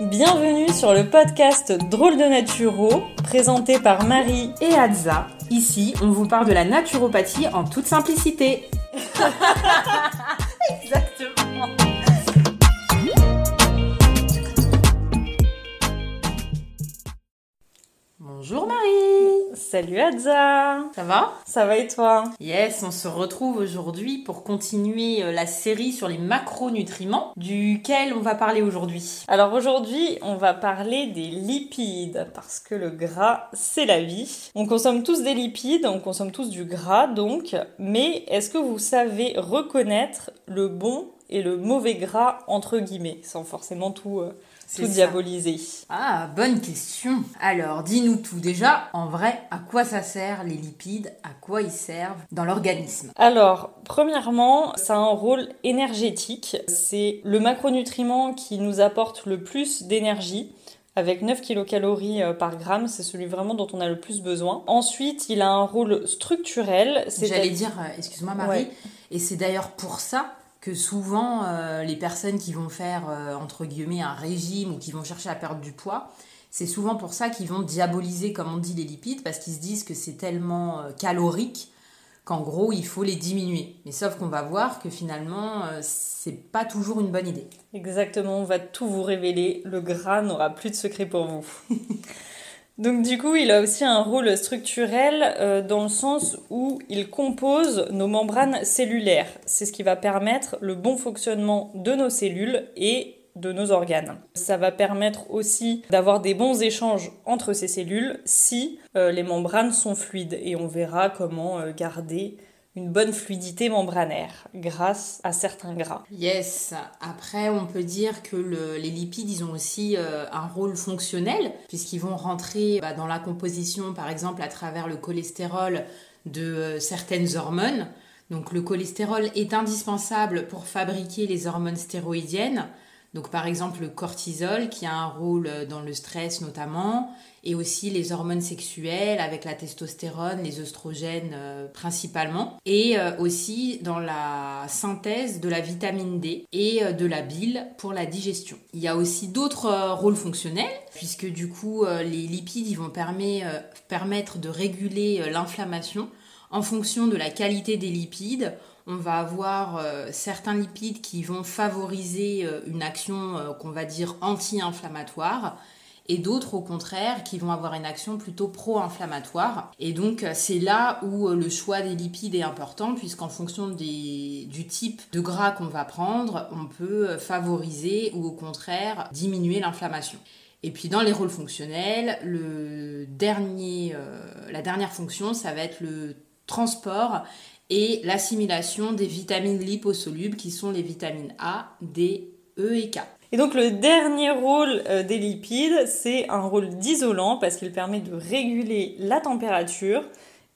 Bienvenue sur le podcast Drôle de Naturo, présenté par Marie et Adza. Ici, on vous parle de la naturopathie en toute simplicité. Exactement. Bonjour Marie Salut Adza Ça va? Ça va et toi? Yes, on se retrouve aujourd'hui pour continuer euh, la série sur les macronutriments, duquel on va parler aujourd'hui. Alors aujourd'hui, on va parler des lipides, parce que le gras, c'est la vie. On consomme tous des lipides, on consomme tous du gras donc, mais est-ce que vous savez reconnaître le bon et le mauvais gras entre guillemets, sans forcément tout... Euh, tout diabolisé Ah, bonne question. Alors, dis-nous tout. Déjà, en vrai, à quoi ça sert les lipides? À quoi ils servent dans l'organisme? Alors, premièrement, ça a un rôle énergétique. C'est le macronutriment qui nous apporte le plus d'énergie avec 9 kilocalories euh, par gramme, c'est celui vraiment dont on a le plus besoin. Ensuite, il a un rôle structurel. J'allais dire, euh, excuse-moi Marie, et c'est d'ailleurs pour ça que souvent euh, les personnes qui vont faire euh, entre guillemets un régime ou qui vont chercher à perdre du poids, c'est souvent pour ça qu'ils vont diaboliser, comme on dit, les lipides, parce qu'ils se disent que c'est tellement euh, calorique qu'en gros il faut les diminuer. Mais sauf qu'on va voir que finalement c'est pas toujours une bonne idée. Exactement, on va tout vous révéler. Le gras n'aura plus de secret pour vous. Donc du coup, il a aussi un rôle structurel euh, dans le sens où il compose nos membranes cellulaires. C'est ce qui va permettre le bon fonctionnement de nos cellules et de nos organes. Ça va permettre aussi d'avoir des bons échanges entre ces cellules si euh, les membranes sont fluides et on verra comment euh, garder une bonne fluidité membranaire grâce à certains gras. Yes, après on peut dire que les lipides ils ont aussi euh, un rôle fonctionnel puisqu'ils vont rentrer bah, dans la composition par exemple à travers le cholestérol de euh, certaines hormones. Donc le cholestérol est indispensable pour fabriquer les hormones stéroïdiennes. Donc par exemple le cortisol qui a un rôle dans le stress notamment, et aussi les hormones sexuelles avec la testostérone, les oestrogènes euh, principalement, et euh, aussi dans la synthèse de la vitamine D et euh, de la bile pour la digestion. Il y a aussi d'autres rôles fonctionnels, puisque du coup les lipides vont permettre de réguler l'inflammation en fonction de la qualité des lipides on va avoir certains lipides qui vont favoriser une action qu'on va dire anti-inflammatoire et d'autres au contraire qui vont avoir une action plutôt pro-inflammatoire. Et donc c'est là où euh, le choix des lipides est important puisqu'en fonction du type de gras qu'on va prendre, on peut euh, favoriser ou au contraire diminuer l'inflammation. Et puis dans les rôles fonctionnels, le dernier, euh, la dernière fonction, ça va être le transport et l'assimilation des vitamines liposolubles qui sont les vitamines A, D, E et K. Et donc le dernier rôle euh, des lipides, c'est un rôle d'isolant parce qu'il permet de réguler la température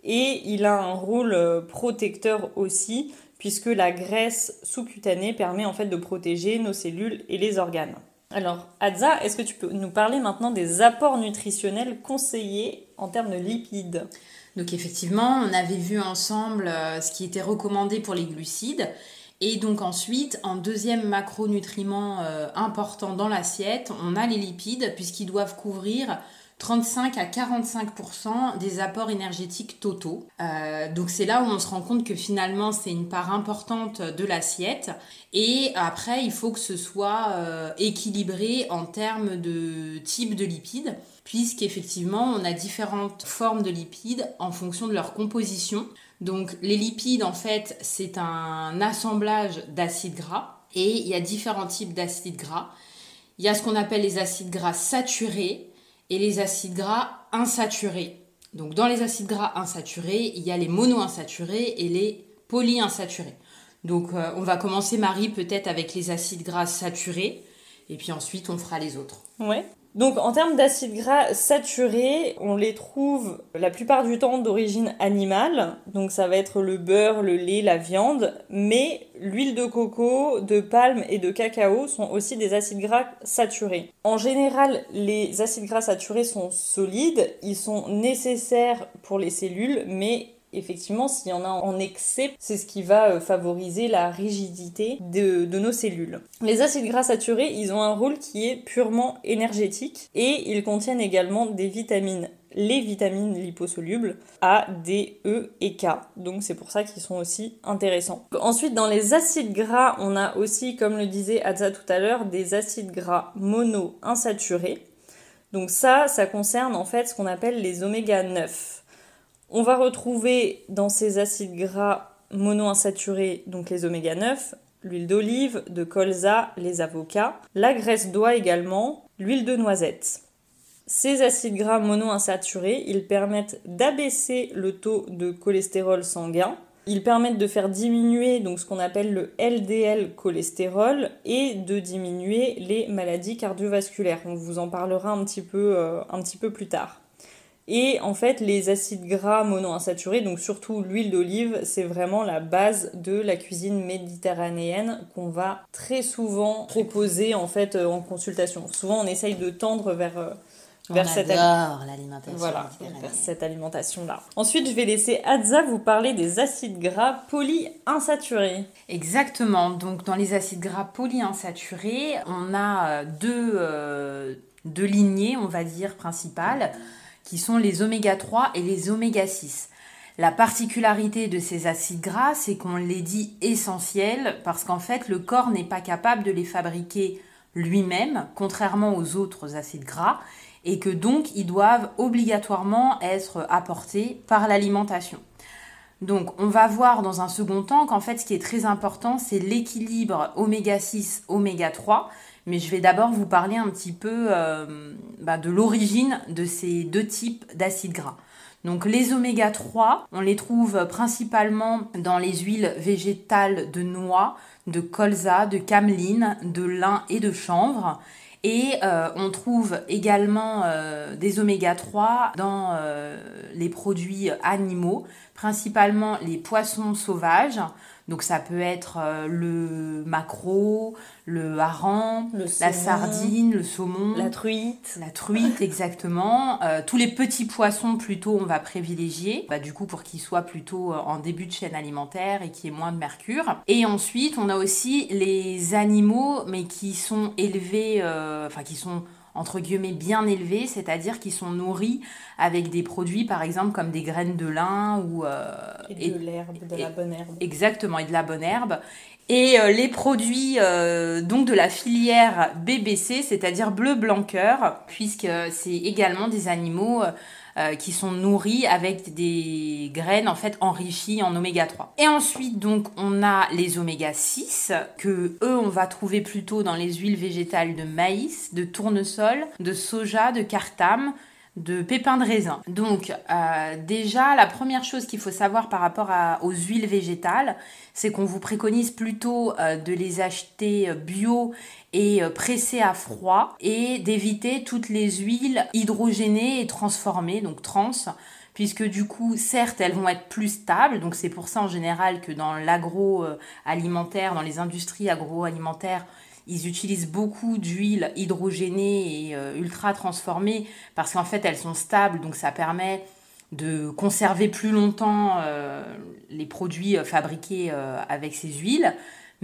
et il a un rôle euh, protecteur aussi puisque la graisse sous-cutanée permet en fait de protéger nos cellules et les organes. Alors Adza, est-ce que tu peux nous parler maintenant des apports nutritionnels conseillés en termes de lipides? Donc effectivement, on avait vu ensemble euh, ce qui était recommandé pour les glucides. Et donc ensuite, en deuxième macronutriment euh, important dans l'assiette, on a les lipides puisqu'ils doivent couvrir 35 à 45% des apports énergétiques totaux. Euh, donc c'est là où on se rend compte que finalement c'est une part importante de l'assiette. Et après, il faut que ce soit euh, équilibré en termes de type de lipides, puisqu'effectivement on a différentes formes de lipides en fonction de leur composition. Donc les lipides, en fait, c'est un assemblage d'acides gras et il y a différents types d'acides gras. Il y a ce qu'on appelle les acides gras saturés et les acides gras insaturés. Donc dans les acides gras insaturés, il y a les monoinsaturés et les polyinsaturés. Donc euh, on va commencer Marie peut-être avec les acides gras saturés et puis ensuite on fera les autres. Ouais. Donc en termes d'acides gras saturés, on les trouve la plupart du temps d'origine animale, donc ça va être le beurre, le lait, la viande, mais l'huile de coco, de palme et de cacao sont aussi des acides gras saturés. En général, les acides gras saturés sont solides, ils sont nécessaires pour les cellules, mais effectivement, s'il y en a en excès, c'est ce qui va euh, favoriser la rigidité de, nos cellules. Les acides gras saturés, ils ont un rôle qui est purement énergétique et ils contiennent également des vitamines les vitamines liposolubles A, D, E et K. Donc c'est pour ça qu'ils sont aussi intéressants. Ensuite, dans les acides gras, on a aussi, comme le disait Adza tout à l'heure, des acides gras mono-insaturés. Donc ça, ça concerne en fait ce qu'on appelle les oméga 9. On va retrouver dans ces acides gras mono-insaturés, donc les oméga 9, l'huile d'olive, de colza, les avocats, la graisse d'oie également, l'huile de noisette. Ces acides gras monoinsaturés, ils permettent d'abaisser le taux de cholestérol sanguin. Ils permettent de faire diminuer donc ce qu'on appelle le LDL cholestérol et de diminuer les maladies cardiovasculaires. On vous en parlera un petit peu, euh, un petit peu plus tard. Et en fait, les acides gras monoinsaturés, donc surtout l'huile d'olive, c'est vraiment la base de la cuisine méditerranéenne qu'on va très souvent proposer en fait en consultation. Souvent, on essaye de tendre vers euh, vers cette l'alimentation. Voilà, vers cette alimentation-là. Ensuite, je vais laisser Adza vous parler des acides gras polyinsaturés. Exactement. Donc, dans les acides gras polyinsaturés, on a euh, deux, euh, deux lignées, on va dire, principales, qui sont les oméga 3 et les oméga 6. La particularité de ces acides gras, c'est qu'on les dit essentiels parce qu'en fait, le corps n'est pas capable de les fabriquer lui-même, contrairement aux autres acides gras et que donc ils doivent obligatoirement être apportés par l'alimentation. Donc on va voir dans un second temps qu'en fait ce qui est très important c'est l'équilibre oméga 6 oméga 3 mais je vais d'abord vous parler un petit peu euh, bah, de l'origine de ces deux types d'acides gras. Donc les oméga 3, on les trouve principalement dans les huiles végétales de noix, de colza, de cameline, de lin et de chanvre. Et euh, on trouve également euh, des oméga 3 dans les produits animaux, principalement les poissons sauvages. Donc ça peut être le maquereau, le hareng, la sardine, le saumon, la truite. La truite, exactement. tous les petits poissons, plutôt, on va privilégier, bah, du coup, pour qu'ils soient plutôt en début de chaîne alimentaire et qu'il y ait moins de mercure. Et ensuite, on a aussi les animaux, mais qui sont élevés, enfin, qui sont entre guillemets bien élevés, c'est-à-dire qui sont nourris avec des produits par exemple comme des graines de lin ou euh, et de l'herbe, de la bonne herbe. Exactement, et de la bonne herbe. Et euh, les produits euh, donc de la filière BBC, c'est-à-dire bleu blanc cœur, puisque c'est également des animaux euh, qui sont nourris avec des graines en fait enrichies en oméga 3. Et ensuite donc on a les oméga 6 que eux on va trouver plutôt dans les huiles végétales de maïs, de tournesol, de soja, de cartame, de pépins de raisin. Donc euh, déjà, la première chose qu'il faut savoir par rapport aux huiles végétales, c'est qu'on vous préconise plutôt euh, de les acheter euh, bio et pressées à froid et d'éviter toutes les huiles hydrogénées et transformées, donc trans, puisque du coup, certes, elles vont être plus stables, donc c'est pour ça en général que dans l'agroalimentaire, dans les industries agroalimentaires, ils utilisent beaucoup d'huiles hydrogénées et euh, ultra transformées parce qu'en fait elles sont stables, donc ça permet de conserver plus longtemps euh, les produits euh, fabriqués avec ces huiles.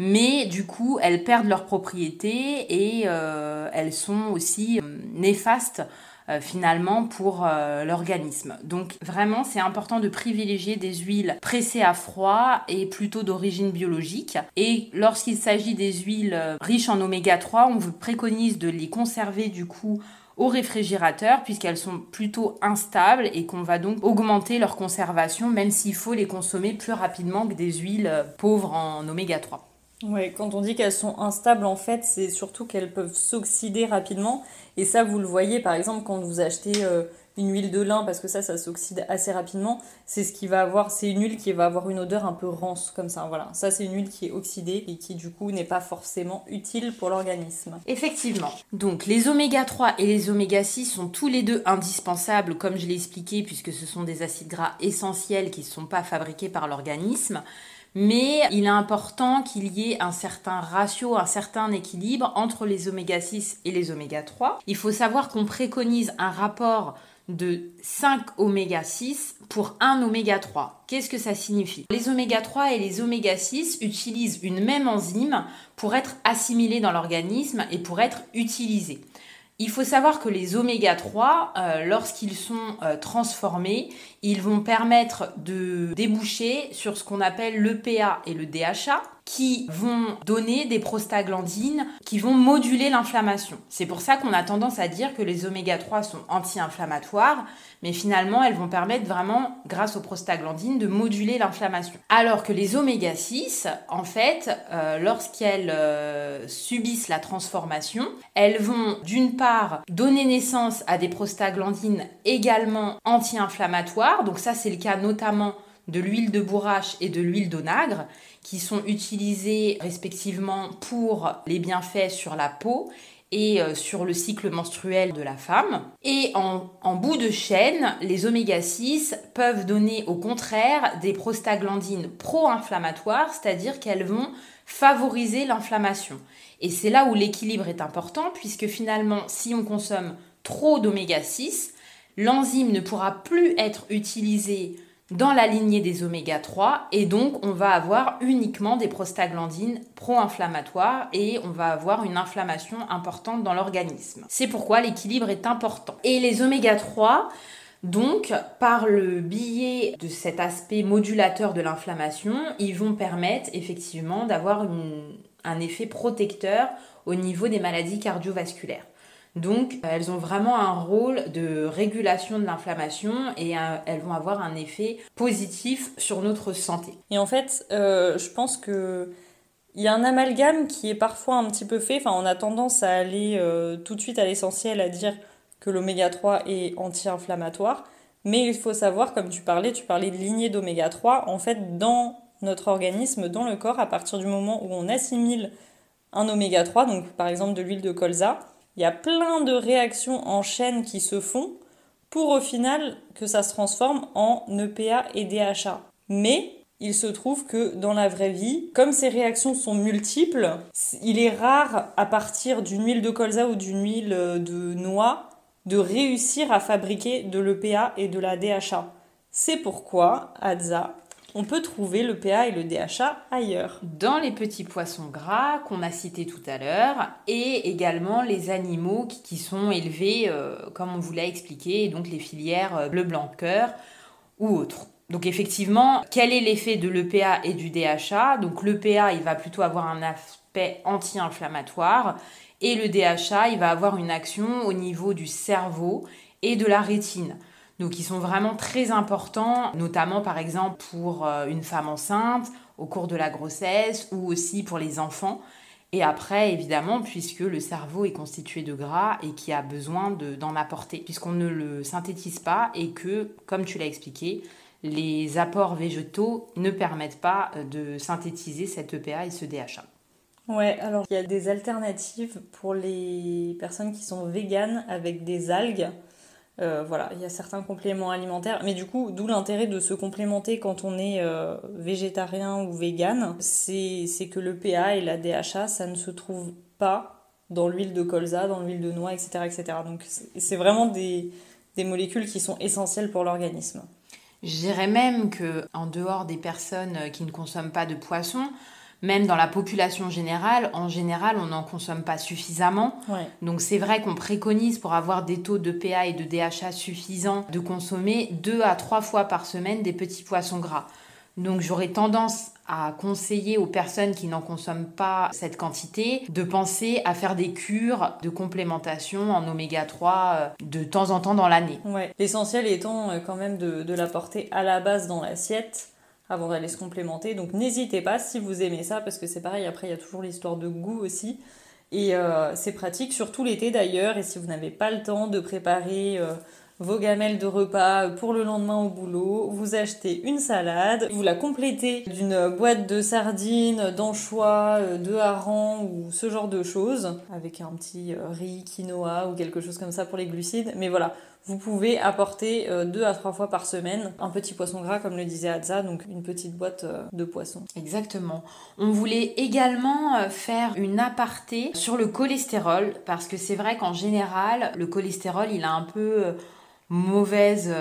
Mais du coup, elles perdent leurs propriétés et elles sont aussi néfastes euh, finalement pour euh, l'organisme. Donc vraiment, c'est important de privilégier des huiles pressées à froid et plutôt d'origine biologique. Et lorsqu'il s'agit des huiles euh, riches en oméga 3, on vous préconise de les conserver du coup au réfrigérateur puisqu'elles sont plutôt instables et qu'on va donc augmenter leur conservation même s'il faut les consommer plus rapidement que des huiles pauvres en oméga 3. Oui, quand on dit qu'elles sont instables, en fait, c'est surtout qu'elles peuvent s'oxyder rapidement. Et ça, vous le voyez, par exemple, quand vous achetez euh, une huile de lin, parce que ça, ça s'oxyde assez rapidement, c'est ce qui va avoir, c'est une huile qui va avoir une odeur un peu rance, comme ça. Voilà, ça, c'est une huile qui est oxydée et qui, du coup, n'est pas forcément utile pour l'organisme. Effectivement. Donc, les oméga 3 et les oméga 6 sont tous les deux indispensables, comme je l'ai expliqué, puisque ce sont des acides gras essentiels qui ne sont pas fabriqués par l'organisme mais il est important qu'il y ait un certain ratio, un certain équilibre entre les oméga 6 et les oméga 3. Il faut savoir qu'on préconise un rapport de 5 oméga 6 pour 1 oméga 3. Qu'est-ce que ça signifie? Les oméga 3 et les oméga 6 utilisent une même enzyme pour être assimilés dans l'organisme et pour être utilisés. Il faut savoir que les oméga 3, euh, lorsqu'ils sont euh, transformés, ils vont permettre de déboucher sur ce qu'on appelle l'EPA et le DHA, qui vont donner des prostaglandines qui vont moduler l'inflammation. C'est pour ça qu'on a tendance à dire que les oméga 3 sont anti-inflammatoires, mais finalement elles vont permettre vraiment, grâce aux prostaglandines, de moduler l'inflammation. Alors que les oméga 6, en fait, euh, lorsqu'elles euh, subissent la transformation, elles vont d'une part donner naissance à des prostaglandines également anti-inflammatoires, donc ça c'est le cas notamment de l'huile de bourrache et de l'huile d'onagre, qui sont utilisées respectivement pour les bienfaits sur la peau et euh, sur le cycle menstruel de la femme. Et en, en bout de chaîne, les oméga 6 peuvent donner au contraire des prostaglandines pro-inflammatoires, c'est-à-dire qu'elles vont favoriser l'inflammation. Et c'est là où l'équilibre est important, puisque finalement, si on consomme trop d'oméga 6, l'enzyme ne pourra plus être utilisée dans la lignée des oméga 3 et donc on va avoir uniquement des prostaglandines pro-inflammatoires et on va avoir une inflammation importante dans l'organisme. C'est pourquoi l'équilibre est important. Et les oméga 3 donc, par le biais de cet aspect modulateur de l'inflammation, ils vont permettre effectivement d'avoir un effet protecteur au niveau des maladies cardiovasculaires. Donc, elles ont vraiment un rôle de régulation de l'inflammation et elles vont avoir un effet positif sur notre santé. Et en fait, euh, je pense que il y a un amalgame qui est parfois un petit peu fait. Enfin, on a tendance à aller euh, tout de suite à l'essentiel, à dire que l'oméga 3 est anti-inflammatoire. Mais il faut savoir, comme tu parlais, tu parlais de lignée d'oméga 3. En fait, dans notre organisme, dans le corps, à partir du moment où on assimile un oméga 3, donc par exemple de l'huile de colza, il y a plein de réactions en chaîne qui se font pour au final que ça se transforme en EPA et DHA. Mais il se trouve que dans la vraie vie, comme ces réactions sont multiples, il est rare à partir d'une huile de colza ou d'une huile de noix de réussir à fabriquer de l'EPA et de la DHA. C'est pourquoi Adza on peut trouver le PA et le DHA ailleurs. Dans les petits poissons gras qu'on a cités tout à l'heure et également les animaux qui, sont élevés, euh, comme on vous l'a expliqué, donc les filières euh, bleu blanc cœur ou autres. Donc effectivement, quel est l'effet de l'EPA et du DHA Donc l'EPA, il va plutôt avoir un aspect anti-inflammatoire et le DHA, il va avoir une action au niveau du cerveau et de la rétine. Donc ils sont vraiment très importants, notamment par exemple pour euh, une femme enceinte au cours de la grossesse ou aussi pour les enfants. Et après, évidemment, puisque le cerveau est constitué de gras et qui a besoin d'en apporter, puisqu'on ne le synthétise pas et que, comme tu l'as expliqué, les apports végétaux ne permettent pas euh, de synthétiser cette EPA et ce DHA. Ouais, alors il y a des alternatives pour les personnes qui sont véganes avec des algues. Euh, voilà, il y a certains compléments alimentaires, mais du coup, d'où l'intérêt de se complémenter quand on est euh, végétarien ou vegan, c'est que le PA et la DHA, ça ne se trouve pas dans l'huile de colza, dans l'huile de noix, etc. etc. Donc c'est vraiment des, des molécules qui sont essentielles pour l'organisme. Je dirais même que en dehors des personnes qui ne consomment pas de poisson, même dans la population générale, en général, on n'en consomme pas suffisamment. Donc c'est vrai qu'on préconise pour avoir des taux de PA et de DHA suffisants de consommer deux à trois fois par semaine des petits poissons gras. Donc j'aurais tendance à conseiller aux personnes qui n'en consomment pas cette quantité de penser à faire des cures de complémentation en oméga 3 euh, de temps en temps dans l'année. L'essentiel étant euh, quand même de, de l'apporter à la base dans l'assiette avant d'aller se complémenter. Donc n'hésitez pas si vous aimez ça, parce que c'est pareil, après il y a toujours l'histoire de goût aussi. Et euh, c'est pratique, surtout l'été d'ailleurs, et si vous n'avez pas le temps de préparer euh, vos gamelles de repas pour le lendemain au boulot, vous achetez une salade, vous la complétez d'une boîte de sardines, d'anchois, euh, de harengs ou ce genre de choses, avec un petit riz, quinoa ou quelque chose comme ça pour les glucides. Mais voilà, vous pouvez apporter euh, deux à trois fois par semaine un petit poisson gras, comme le disait Adza, donc une petite boîte euh, de poisson. Exactement. On voulait également euh, faire une aparté sur le cholestérol, parce que c'est vrai qu'en général, le cholestérol, il a un peu mauvaise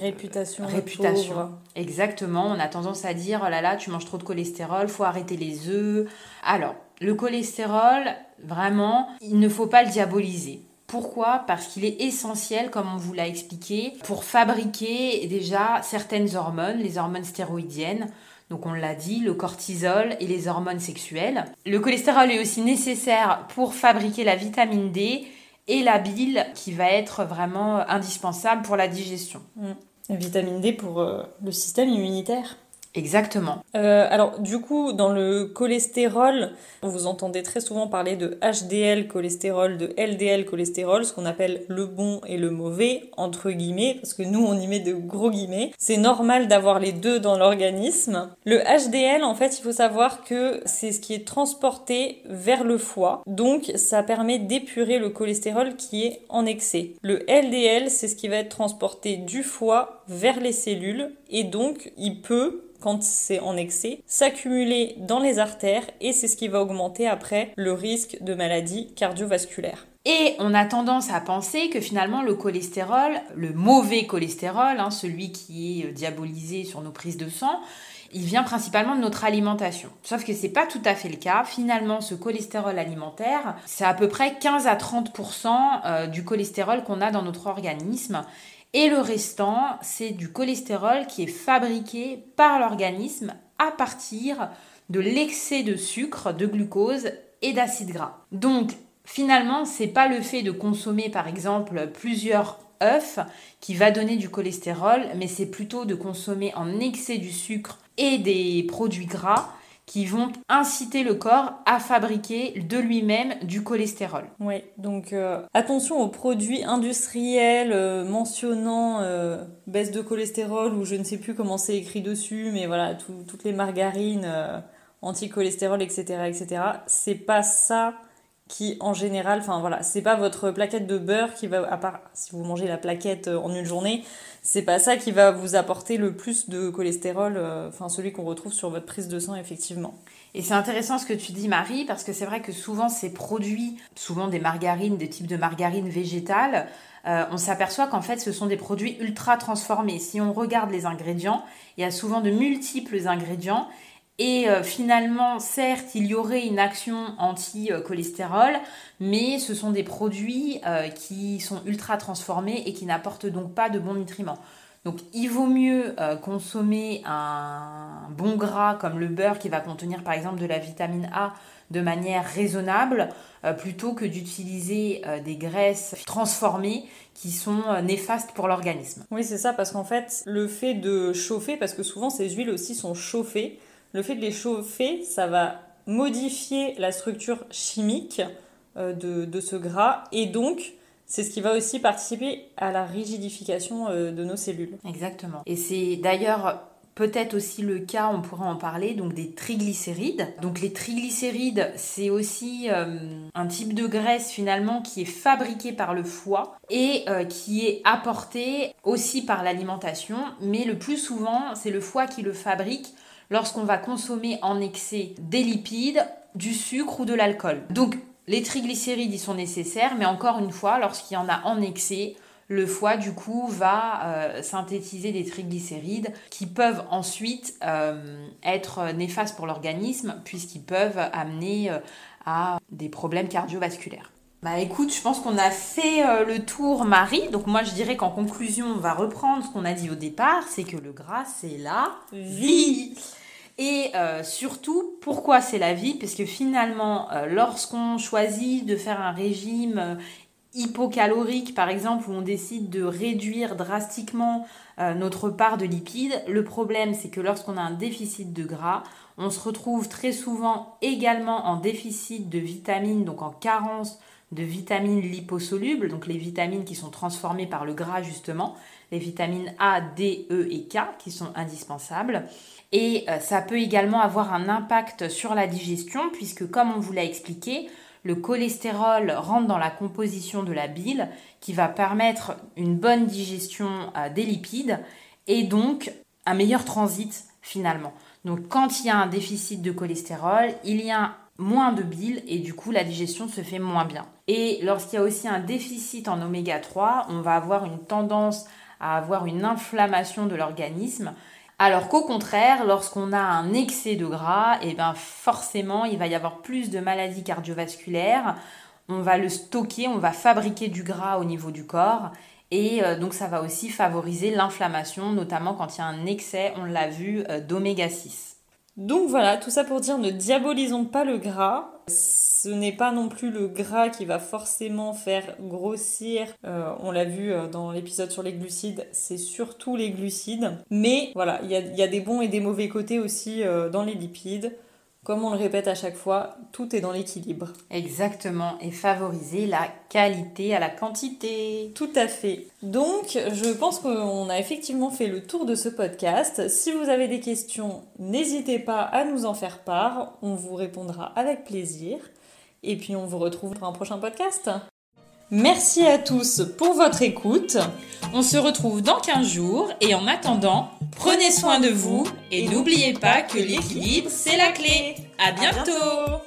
réputation. Réputation. Exactement. On a tendance à dire oh là là, tu manges trop de cholestérol, faut arrêter les œufs. Alors, le cholestérol, vraiment, il ne faut pas le diaboliser. Pourquoi? Parce qu'il est essentiel, comme on vous l'a expliqué, pour fabriquer déjà certaines hormones, les hormones stéroïdiennes. Donc on l'a dit, le cortisol et les hormones sexuelles. Le cholestérol est aussi nécessaire pour fabriquer la vitamine D et la bile qui va être vraiment indispensable pour la digestion. Mm. La vitamine D pour euh, le système immunitaire. Exactement. Euh, alors du coup, dans le cholestérol, vous entendez très souvent parler de HDL cholestérol, de LDL cholestérol, ce qu'on appelle le bon et le mauvais, entre guillemets, parce que nous on y met de gros guillemets. C'est normal d'avoir les deux dans l'organisme. Le HDL, en fait, il faut savoir que c'est ce qui est transporté vers le foie, donc ça permet d'épurer le cholestérol qui est en excès. Le LDL, c'est ce qui va être transporté du foie vers les cellules, et donc il peut quand c'est en excès, s'accumuler dans les artères et c'est ce qui va augmenter après le risque de maladie cardiovasculaire. Et on a tendance à penser que finalement le cholestérol, le mauvais cholestérol, hein, celui qui est euh, diabolisé sur nos prises de sang, il vient principalement de notre alimentation. Sauf que c'est pas tout à fait le cas. Finalement, ce cholestérol alimentaire, c'est à peu près 15 à 30% euh, du cholestérol qu'on a dans notre organisme. Et le restant, c'est du cholestérol qui est fabriqué par l'organisme à partir de l'excès de sucre, de glucose et d'acide gras. Donc finalement, c'est pas le fait de consommer par exemple plusieurs œufs qui va donner du cholestérol, mais c'est plutôt de consommer en excès du sucre et des produits gras qui vont inciter le corps à fabriquer de lui-même du cholestérol. Oui, donc euh, attention aux produits industriels euh, mentionnant euh, baisse de cholestérol ou je ne sais plus comment c'est écrit dessus, mais voilà, toutes les margarines anti-cholestérol, etc., etc. C'est pas ça qui en général, enfin voilà, c'est pas votre plaquette de beurre qui va, à part si vous mangez la plaquette en une journée, c'est pas ça qui va vous apporter le plus de cholestérol, euh, enfin celui qu'on retrouve sur votre prise de sang effectivement. Et c'est intéressant ce que tu dis Marie, parce que c'est vrai que souvent ces produits, souvent des margarines, des types de margarines végétales, euh, on s'aperçoit qu'en fait ce sont des produits ultra transformés. Si on regarde les ingrédients, il y a souvent de multiples ingrédients et euh, finalement, certes, il y aurait une action anti-cholestérol, mais ce sont des produits euh, qui sont ultra transformés et qui n'apportent donc pas de bons nutriments. Donc il vaut mieux euh, consommer un bon gras comme le beurre qui va contenir par exemple de la vitamine A de manière raisonnable plutôt que d'utiliser des graisses transformées qui sont néfastes pour l'organisme. Oui, c'est ça, parce qu'en fait, le fait de chauffer, parce que souvent ces huiles aussi sont chauffées, le fait de les chauffer, ça va modifier la structure chimique euh, de, ce gras et donc c'est ce qui va aussi participer à la rigidification euh, de nos cellules. Exactement. Et c'est d'ailleurs peut-être aussi le cas, on pourra en parler, donc des triglycérides. Donc les triglycérides, c'est aussi euh, un type de graisse finalement qui est fabriqué par le foie et qui est apporté aussi par l'alimentation, mais le plus souvent, c'est le foie qui le fabrique lorsqu'on va consommer en excès des lipides, du sucre ou de l'alcool. Donc les triglycérides y sont nécessaires, mais encore une fois, lorsqu'il y en a en excès, le foie du coup va euh, synthétiser des triglycérides qui peuvent ensuite euh, être néfastes pour l'organisme puisqu'ils peuvent amener euh, à des problèmes cardiovasculaires. Bah écoute, je pense qu'on a fait le tour Marie. Donc moi je dirais qu'en conclusion, on va reprendre ce qu'on a dit au départ, c'est que le gras c'est la vie. Et euh, surtout, pourquoi c'est la vie? Parce que finalement, euh, lorsqu'on choisit de faire un régime euh, hypocalorique, par exemple, où on décide de réduire drastiquement notre part de lipides, le problème c'est que lorsqu'on a un déficit de gras, on se retrouve très souvent également en déficit de vitamines, donc en carence de vitamines liposolubles, donc les vitamines qui sont transformées par le gras justement, les vitamines A, D, E et K qui sont indispensables. Et euh, ça peut également avoir un impact sur la digestion puisque comme on vous l'a expliqué, le cholestérol rentre dans la composition de la bile qui va permettre une bonne digestion euh, des lipides et donc un meilleur transit finalement. Donc quand il y a un déficit de cholestérol, il y a moins de bile et du coup la digestion se fait moins bien. Et lorsqu'il y a aussi un déficit en oméga 3, on va avoir une tendance à avoir une inflammation de l'organisme. Alors qu'au contraire, lorsqu'on a un excès de gras, et eh ben forcément, il va y avoir plus de maladies cardiovasculaires. On va le stocker, on va fabriquer du gras au niveau du corps et euh, donc ça va aussi favoriser l'inflammation, notamment quand il y a un excès, on l'a vu, euh, d'oméga 6. Donc voilà, tout ça pour dire ne diabolisons pas le gras. Ce n'est pas non plus le gras qui va forcément faire grossir. Euh, on l'a vu dans l'épisode sur les glucides, c'est surtout les glucides. Mais voilà, il y a, des bons et des mauvais côtés aussi dans les lipides. Comme on le répète à chaque fois, tout est dans l'équilibre. Exactement, et favoriser la qualité à la quantité. Tout à fait. Donc, je pense qu'on a effectivement fait le tour de ce podcast. Si vous avez des questions, n'hésitez pas à nous en faire part. On vous répondra avec plaisir. Et puis, on vous retrouve pour un prochain podcast. Merci à tous pour votre écoute. On se retrouve dans 15 jours et en attendant, prenez soin de vous et n'oubliez pas que l'équilibre, c'est la clé. À bientôt